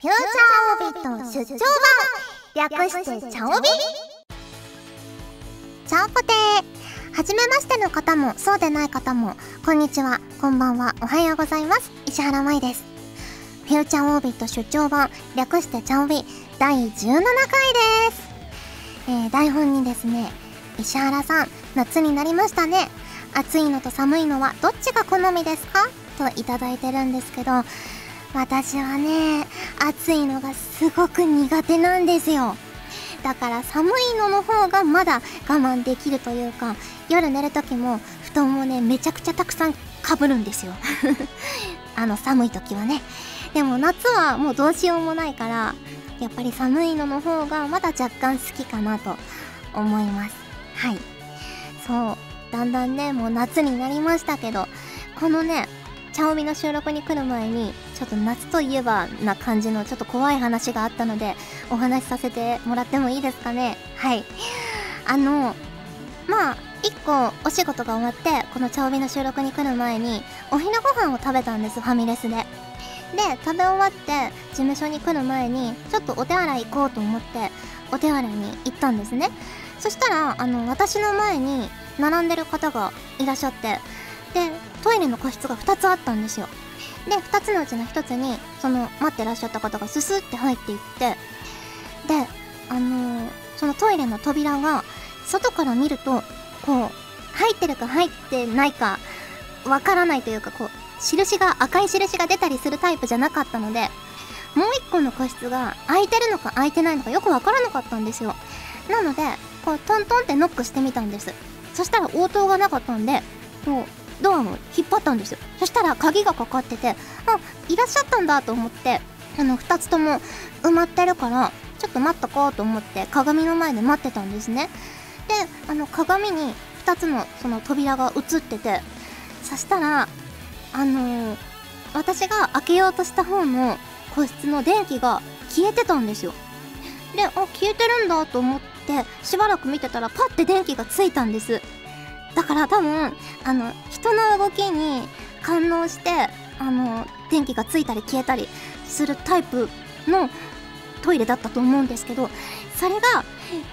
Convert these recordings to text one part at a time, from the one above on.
フューチャーオービット出張版。略してチャオビ。チャオポテ。ーはじめましての方もそうでない方もこんにちは。こんばんは。おはようございます。石原舞です。フューチャーオービット出張版。略してチャオビ。第17回です。えー、台本にですね石原さん夏になりましたね。暑いのと寒いのはどっちが好みですか？といただいてるんですけど私はね暑いのがすごく苦手なんですよ。だから寒いのの方がまだ我慢できるというか夜寝る時も布団をねめちゃくちゃたくさんかぶるんですよ。あの寒い時はね。でも夏はもうどうしようもないからやっぱり寒いのの方がまだ若干好きかなと思います。はい。そう。だんだんねもう夏になりましたけどこのねチャオミの収録に来る前にちょっと夏といえばな感じのちょっと怖い話があったのでお話しさせてもらってもいいですかね？はい。あのまあ1個お仕事が終わってこのチャオミの収録に来る前にお昼ご飯を食べたんですファミレスで。で食べ終わって事務所に来る前にちょっとお手洗い行こうと思ってお手洗いに行ったんですね。そしたらあの私の前に並んでる方がいらっしゃってでトイレの個室が2つあったんですよ。で2つのうちの1つにその待ってらっしゃった方がススって入っていってであのー、そのトイレの扉が外から見るとこう入ってるか入ってないかわからないというかこう印が赤い印が出たりするタイプじゃなかったのでもう1個の個室が空いてるのか空いてないのかよくわからなかったんですよ。なのでこうトントンってノックしてみたんです。そしたら応答がなかったんでこうドアを引っ張ったんですよ。そしたら鍵がかかっててあいらっしゃったんだと思ってあの2つとも埋まってるからちょっと待っとこうと思って鏡の前で待ってたんですね。であの鏡に2つのその扉が映っててそしたらあのー、私が開けようとした方の個室の電気が消えてたんですよ。であ消えてるんだと思ってしばらく見てたらパッて電気がついたんです。だから多分あの人の動きに感応してあの電気がついたり消えたりするタイプのトイレだったと思うんですけどそれが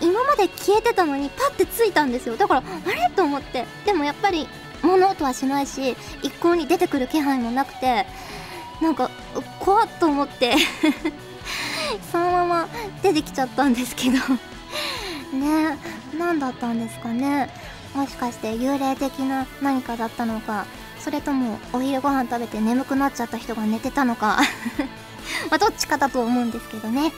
今まで消えてたのにパッてついたんですよ。だからあれ？と思って。でもやっぱり物音はしないし一向に出てくる気配もなくてなんか怖っと思って。そのまま出てきちゃったんですけど。ね何だったんですかね。もしかして幽霊的な何かだったのかそれともお昼ご飯食べて眠くなっちゃった人が寝てたのか。まどっちかだと思うんですけどね。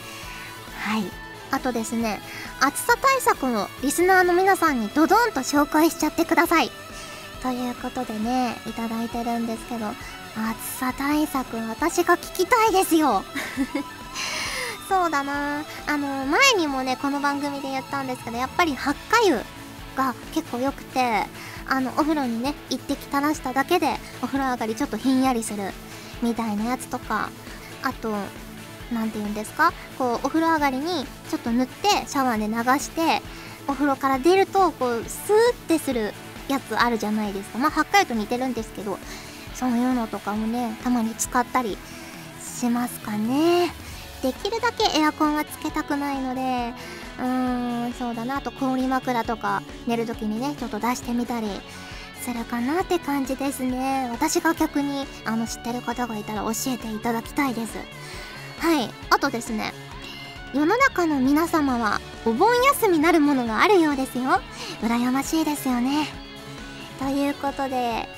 はい。あとですね暑さ対策をリスナーの皆さんにドドンと紹介しちゃってください。ということでねいただいてるんですけど暑さ対策私が聞きたいですよ。そうだな。あの前にもねこの番組で言ったんですけどやっぱり発火油が結構良くてあのお風呂にね一滴垂らしただけでお風呂上がりちょっとひんやりするみたいなやつとかあと何て言うんですか？こうお風呂上がりにちょっと塗ってシャワーで流してお風呂から出るとこうスーってするやつあるじゃないですか。まあ8回と似てるんですけどそういうのとかもねたまに使ったりしますかね。できるだけエアコンはつけたくないのでうーんそうだな。あと氷枕とか寝る時にねちょっと出してみたりするかなって感じですね。私が逆にあの知ってる方がいたら教えていただきたいです。はい。あとですね世の中の皆様はお盆休みなるものがあるようですよ。羨ましいですよね。ということでね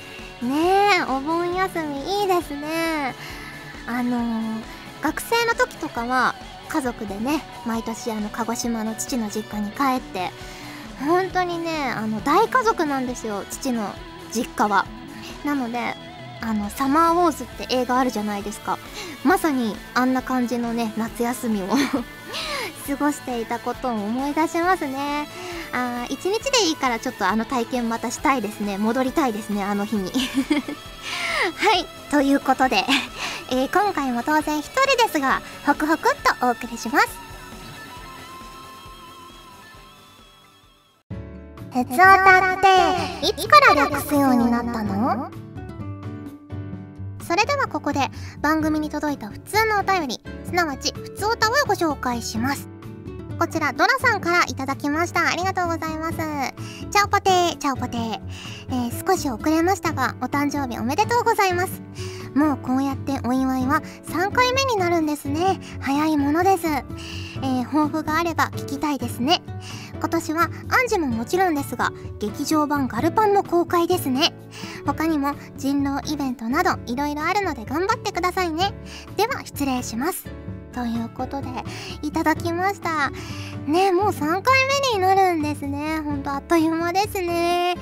えお盆休みいいですね。あのー、学生の時とかは家族でね毎年あの鹿児島の父の実家に帰って本当にねあの大家族なんですよ父の実家は。なのであのサマーウォーズって映画あるじゃないですか。まさにあんな感じのね夏休みを 過ごしていたことを思い出しますね。あ一日でいいからちょっとあの体験またしたいですね。戻りたいですねあの日に。はいということでえー、今回も当然一人ですがホクホクっとお送りします。鉄オタっていつから略すようになったの？それではここで番組に届いた普通のお便りスなわちふつおたをご紹介します。こちらドラさんからいただきました。ありがとうございます。チャオポテーチャオポテー、えー、少し遅れましたがお誕生日おめでとうございます。もうこうやってお祝いは3回目になるんですね。早いものです。えー、抱負があれば聞きたいですね。今年はアンジももちろんですが劇場版ガルパンも公開ですね。他にも人狼イベントなどいろいろあるので頑張ってくださいね。では失礼します。ということでいただきました。ねもう3回目になるんですね。ほんとあっという間ですね。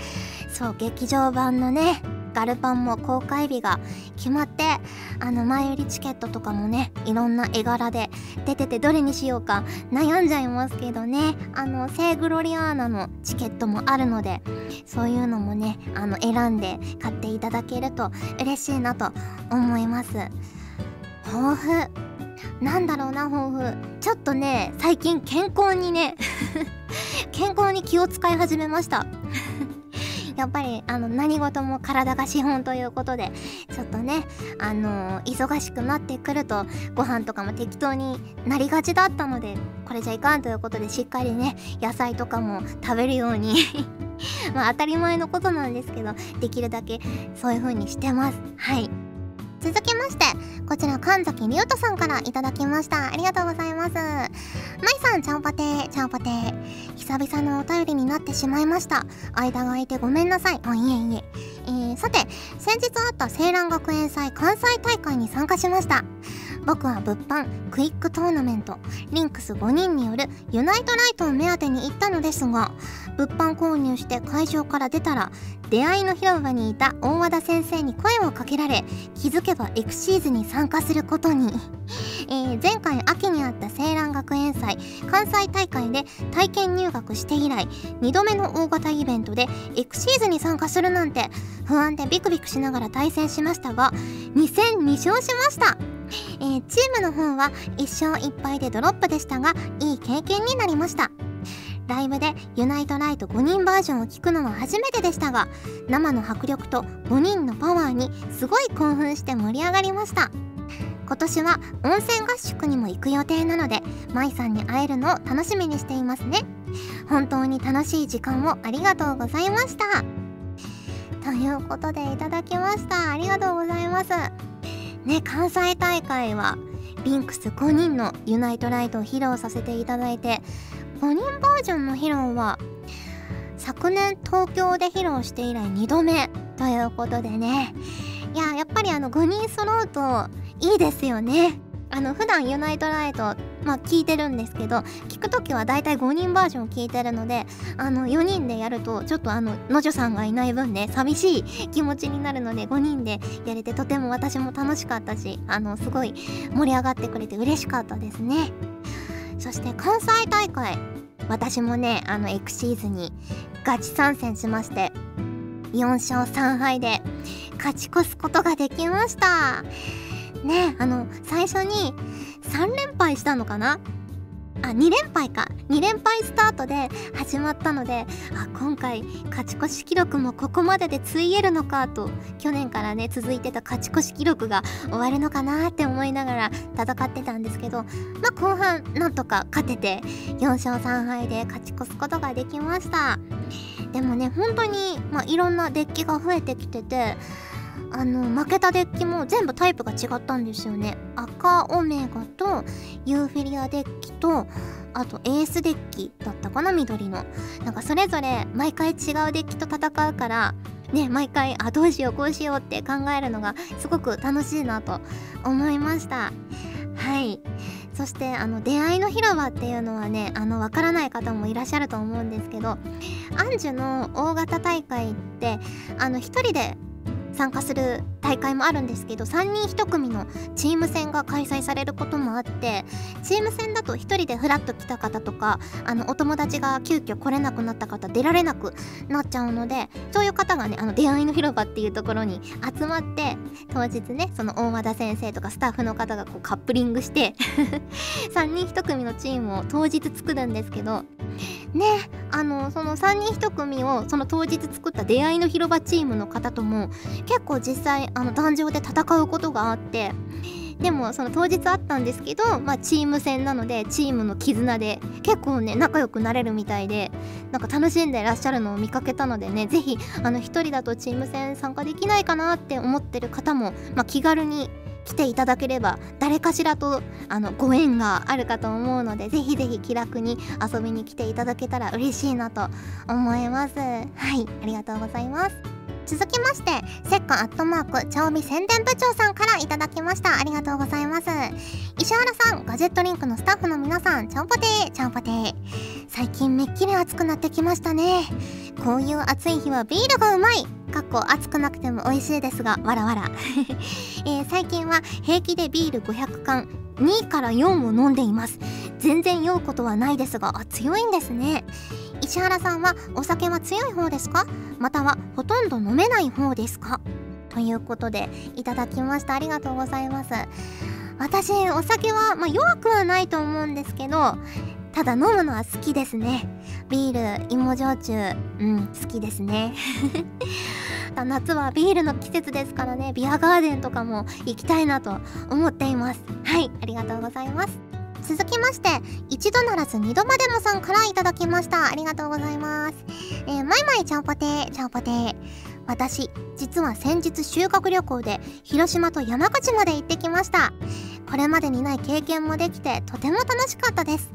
そう劇場版のねガルパンも公開日が決まってあの前売りチケットとかもねいろんな絵柄で出ててどれにしようか悩んじゃいますけどね。あの聖グロリアーナのチケットもあるのでそういうのもねあの選んで買っていただけると嬉しいなと思います。抱負？なんだろうな抱負。ちょっとね最近健康にね 健康に気を使い始めました。やっぱりあの何事も体が資本ということでちょっとねあの、忙しくなってくるとご飯とかも適当になりがちだったのでこれじゃいかんということでしっかりね野菜とかも食べるように まあ当たり前のことなんですけどできるだけそういう風にしてます。はい。続きましてこちら神崎龍斗さんからいただきました。ありがとうございます。まいさんちゃんぱてー。ちゃんぱてー。久々のお便りになってしまいました。間が空いてごめんなさい。あいえいえ。えー、さて先日あった青蘭学園祭関西大会に参加しました。僕は物販クイックトーナメントリンクス5人によるユナイトライトを目当てに行ったのですが物販購入して会場から出たら出会いの広場にいた大和田先生に声をかけられ気づけばエクシーズに参加することに、えー、前回秋にあった青蘭学園祭関西大会で体験入学して以来2度目の大型イベントでエクシーズに参加するなんて不安でビクビクしながら対戦しましたが2戦2勝しました。えー、チームの方は1勝1敗でドロップでしたがいい経験になりました。ライブでユナイトライト5人バージョンを聞くのは初めてでしたが生の迫力と5人のパワーにすごい興奮して盛り上がりました。今年は温泉合宿にも行く予定なので舞さんに会えるのを楽しみにしていますね。本当に楽しい時間をありがとうございました。ということでいただきました。ありがとうございます。ね関西大会はリンクス5人のユナイトライトを披露させていただいて5人バージョンの披露は昨年東京で披露して以来2度目ということでね。いややっぱりあの5人揃うといいですよね。あの普段ユナイトライトまあ聞いてるんですけど聞く時はだいたい5人バージョン聞いてるのであの4人でやるとちょっとあののじょさんがいない分ね寂しい気持ちになるので5人でやれてとても私も楽しかったしあのすごい盛り上がってくれて嬉しかったですね。そして関西大会私もねあのエクシーズにガチ参戦しまして4勝3敗で勝ち越すことができました。ね。あの最初に3連敗したのかな？あ2連敗か。2連敗スタートで始まったのであ今回勝ち越し記録もここまででついえるのかと去年からね続いてた勝ち越し記録が終わるのかなって思いながら戦ってたんですけどまあ後半なんとか勝てて4勝3敗で勝ち越すことができました。でもね本当にまあいろんなデッキが増えてきててあの負けたデッキも全部タイプが違ったんですよね。赤オメガとユーフィリアデッキとあとエースデッキだったかな緑の。なんかそれぞれ毎回違うデッキと戦うからね毎回あどうしようこうしようって考えるのがすごく楽しいなと思いました。はい。そしてあの出会いの広場っていうのはねあのわからない方もいらっしゃると思うんですけどアンジュの大型大会ってあの1人で参加する大会もあるんですけど3人1組のチーム戦が開催されることもあってチーム戦だと1人でフラッと来た方とかあのお友達が急遽来れなくなった方出られなくなっちゃうのでそういう方がねあの出会いの広場っていうところに集まって当日ねその大和田先生とかスタッフの方がこうカップリングして 3人1組のチームを当日作るんですけどねあのその3人1組をその当日作った出会いの広場チームの方とも結構実際あの壇上で戦うことがあってでもその当日あったんですけど、まあ、チーム戦なのでチームの絆で結構ね仲良くなれるみたいでなんか楽しんでらっしゃるのを見かけたのでね是非1人だとチーム戦参加できないかなって思ってる方も、まあ、気軽に来ていただければ誰かしらとあのご縁があるかと思うのでぜひぜひ気楽に遊びに来ていただけたら嬉しいなと思います。はいありがとうございます。続きましてせっかアットマーク茶帯宣伝部長さんからいただきました。ありがとうございます。石原さんガジェットリンクのスタッフの皆さんちゃんぽてーちゃんぽてー。最近めっきり暑くなってきましたね。こういう暑い日はビールがうまい。かっこ暑くなくても美味しいですがわらわら、えー、最近は平気でビール500缶2から4を飲んでいます。全然酔うことはないですが強いんですね。石原さんはお酒は強い方ですか？またはほとんど飲めない方ですか？ということでいただきました。ありがとうございます。私お酒は、まあ、弱くはないと思うんですけどただ飲むのは好きですね。ビール芋焼酎うん好きですね。夏はビールの季節ですからねビアガーデンとかも行きたいなと思っています。はいありがとうございます。続きまして一度ならず二度までもさんからいただきました。ありがとうございます。えー、マイマイちゃんぽてーちゃんぽてー。私実は先日修学旅行で広島と山口まで行ってきました。これまでにない経験もできてとても楽しかったです。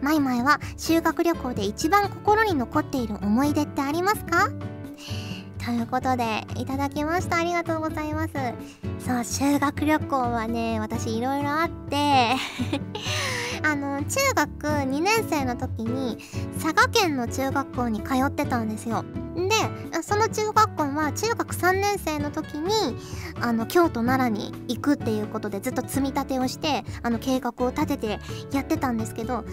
マイマイは修学旅行で一番心に残っている思い出ってありますか？ということでいただきました。ありがとうございます。そう修学旅行はね私いろいろあって。あの中学2年生の時に佐賀県の中学校に通ってたんですよ。でその中学校は中学3年生の時にあの京都奈良に行くっていうことでずっと積み立てをしてあの計画を立ててやってたんですけど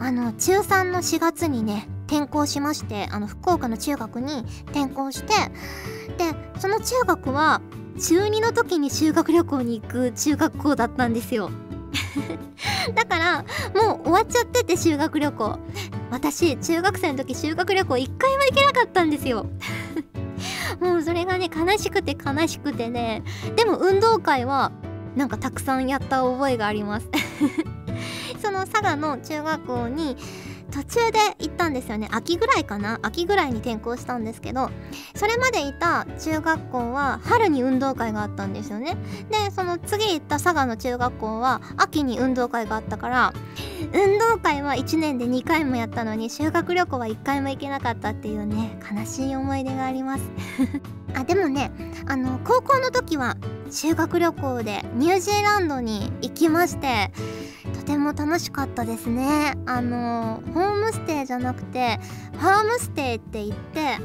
あの中3の4月にね転校しましてあの福岡の中学に転校してでその中学は中2の時に修学旅行に行く中学校だったんですよ。だからもう終わっちゃってて修学旅行。私中学生の時修学旅行1回も行けなかったんですよ。もうそれがね悲しくて悲しくてね。でも運動会はなんかたくさんやった覚えがあります。その佐賀の中学校に途中で行ったんですよね。秋ぐらいかな？秋ぐらいに転校したんですけどそれまでいた中学校は春に運動会があったんですよね。でその次行った佐賀の中学校は秋に運動会があったから運動会は1年で2回もやったのに修学旅行は1回も行けなかったっていうね悲しい思い出があります。あでもねあの高校の時は修学旅行でニュージーランドに行きましてとても楽しかったですね。あのホームステイじゃなくてファームステイって言って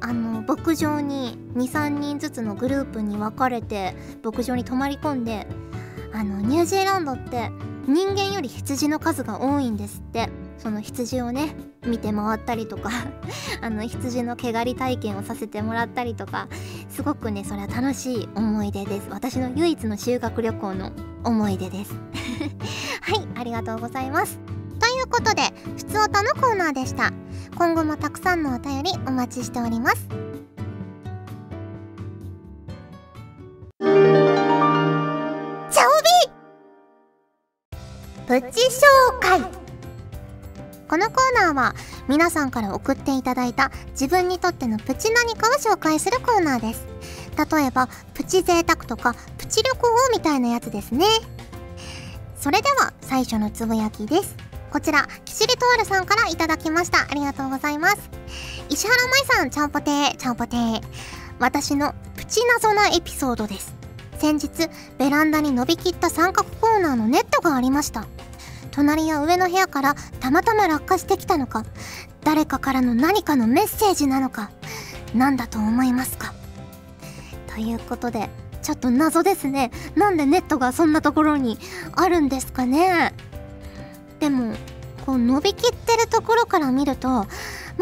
あの牧場に23人ずつのグループに分かれて牧場に泊まり込んであのニュージーランドって人間より羊の数が多いんですって。その羊をね見て回ったりとか あの羊の毛刈り体験をさせてもらったりとかすごくねそれは楽しい思い出です。私の唯一の修学旅行の思い出です。はいありがとうございます。ということでふつおたのコーナーでした。今後もたくさんのお便りお待ちしております。チャオビプチ紹介！このコーナーは皆さんから送っていただいた自分にとってのプチ何かを紹介するコーナーです。例えばプチ贅沢とかプチ旅行みたいなやつですね。それでは最初のつぶやきです。こちらキシリトールさんからいただきました。ありがとうございます。石原舞さんちゃんぽてーちゃんぽてー。私のプチ謎なエピソードです。先日ベランダに伸びきった三角コーナーのネットがありました。隣や上の部屋からたまたま落下してきたのか誰かからの何かのメッセージなのか何だと思いますか？ということでちょっと謎ですね。なんでネットがそんなところにあるんですかね？でもこう伸びきってるところから見るとも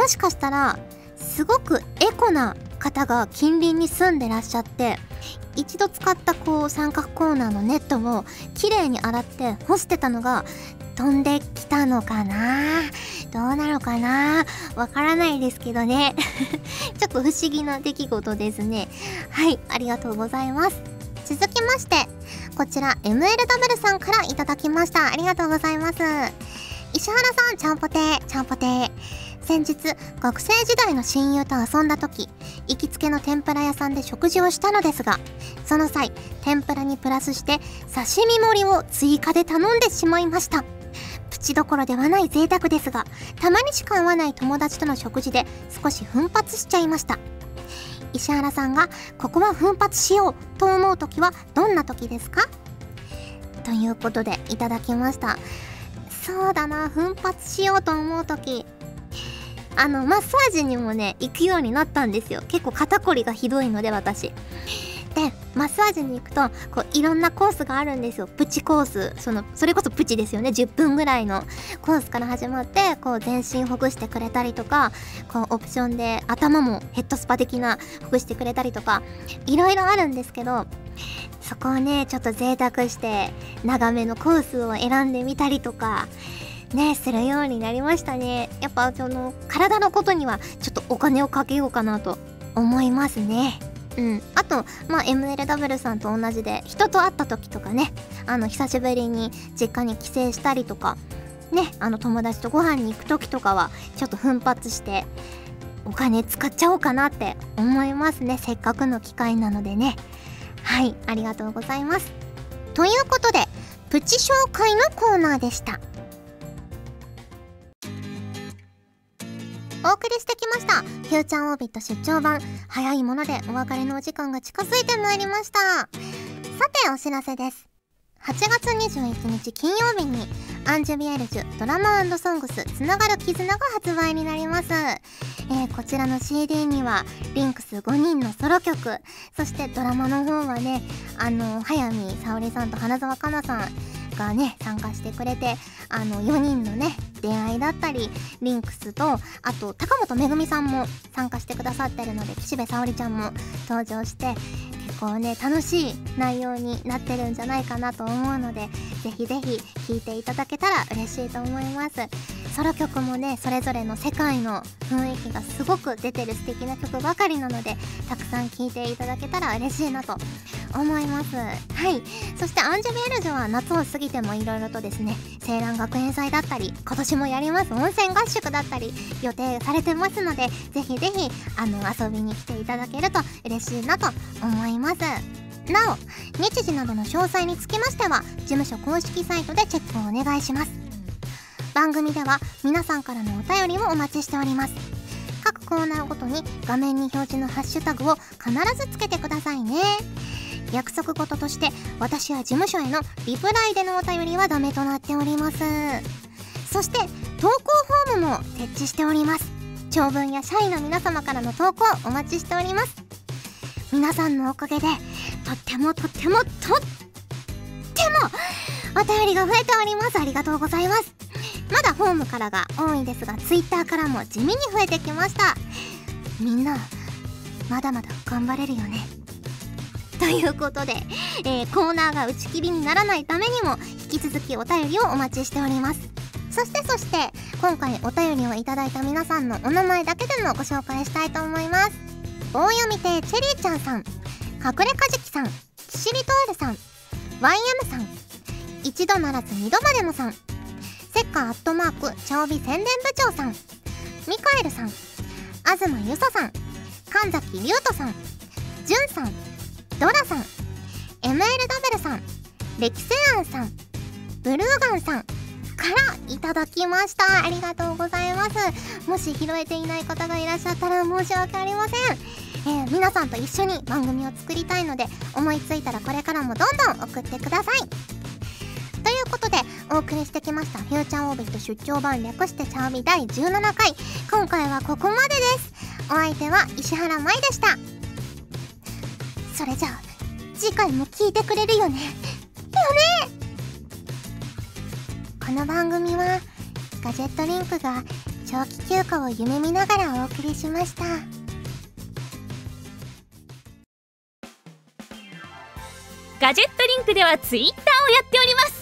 しかしたらすごくエコな方が近隣に住んでらっしゃって一度使ったこう三角コーナーのネットをきれいに洗って干してたのが飛んできたのかな？どうなのかな？わからないですけどね。ちょっと不思議な出来事ですね。はいありがとうございます。続きましてこちら MLW さんからいただきました。ありがとうございます。石原さんちゃんぽてちゃんぽて先日学生時代の親友と遊んだ時行きつけの天ぷら屋さんで食事をしたのですがその際天ぷらにプラスして刺身盛りを追加で頼んでしまいました。プチどころではない贅沢ですがたまにしか会わない友達との食事で少し奮発しちゃいました。石原さんがここは奮発しようと思う時はどんな時ですか？ということでいただきました。そうだな奮発しようと思う時。あのマッサージにもね行くようになったんですよ。結構肩こりがひどいので私。でマッサージに行くとこういろんなコースがあるんですよ。プチコース。そのそれこそプチですよね。10分ぐらいのコースから始まってこう全身ほぐしてくれたりとかこうオプションで頭もヘッドスパ的なほぐしてくれたりとかいろいろあるんですけどそこをねちょっと贅沢して長めのコースを選んでみたりとかねするようになりましたね。やっぱその体のことにはちょっとお金をかけようかなと思いますね。うん。あとまあ MLW さんと同じで人と会った時とかねあの久しぶりに実家に帰省したりとかねあの友達とご飯に行く時とかはちょっと奮発してお金使っちゃおうかなって思いますね。せっかくの機会なのでね。はい。ありがとうございます。ということでプチ紹介のコーナーでした。お送りしてした。フューチャーオービット出張版。早いものでお別れのお時間が近づいてまいりました。さてお知らせです。8月21日金曜日にアンジュビエルジュドラマソングスつながる絆が発売になります、えー、こちらの CD にはリンクス5人のソロ曲そしてドラマの方はねあの早見沙織さんと花澤香菜さんがね参加してくれてあの4人のね出会いだったりリンクスとあと高本めぐみさんも参加してくださってるので岸部沙織ちゃんも登場して結構ね楽しい内容になってるんじゃないかなと思うのでぜひぜひ聴いていただけたら嬉しいと思います。ソロ曲もねそれぞれの世界の雰囲気がすごく出てる素敵な曲ばかりなのでたくさん聴いていただけたら嬉しいなと思います。はい。そしてアンジュビエルジュは夏を過ぎてもいろいろとですね青蘭学園祭だったり今年もやります。温泉合宿だったり予定されてますのでぜひぜひあの遊びに来ていただけると嬉しいなと思います。なお日時などの詳細につきましては事務所公式サイトでチェックをお願いします。番組では皆さんからのお便りをお待ちしております。各コーナーごとに画面に表示のハッシュタグを必ずつけてくださいね。約束事として私や事務所へのリプライでのお便りはダメとなっております。そして投稿フォームも設置しております。長文や社員の皆様からの投稿お待ちしております。皆さんのおかげでとってもとってもとってもお便りが増えております。ありがとうございます。まだホームからが多いですが Twitter からも地味に増えてきました。みんなまだまだ頑張れるよね。ということで、えー、コーナーが打ち切りにならないためにも引き続きお便りをお待ちしております。そしてそして今回お便りをいただいた皆さんのお名前だけでもご紹介したいと思います。棒読み亭チェリーちゃんさん隠れかじきさんキシリトールさん YM さん一度ならず二度までもさんセッカーアットマークチャオビ宣伝部長さんミカエルさん東ゆささん神崎龍斗さんじゅんさんドラさん MLW さんレキセアンさんブルーガンさんからいただきました。ありがとうございます。もし拾えていない方がいらっしゃったら申し訳ありません、えー、皆さんと一緒に番組を作りたいので思いついたらこれからもどんどん送ってください。お送りしてきました。フューチャーオービット出張版略してチャービ第17回。今回はここまでです。お相手は石原舞でした。それじゃあ次回も聞いてくれるよね。よねこの番組はガジェットリンクが長期休暇を夢見ながらお送りしました。ガジェットリンクではツイッターをやっております。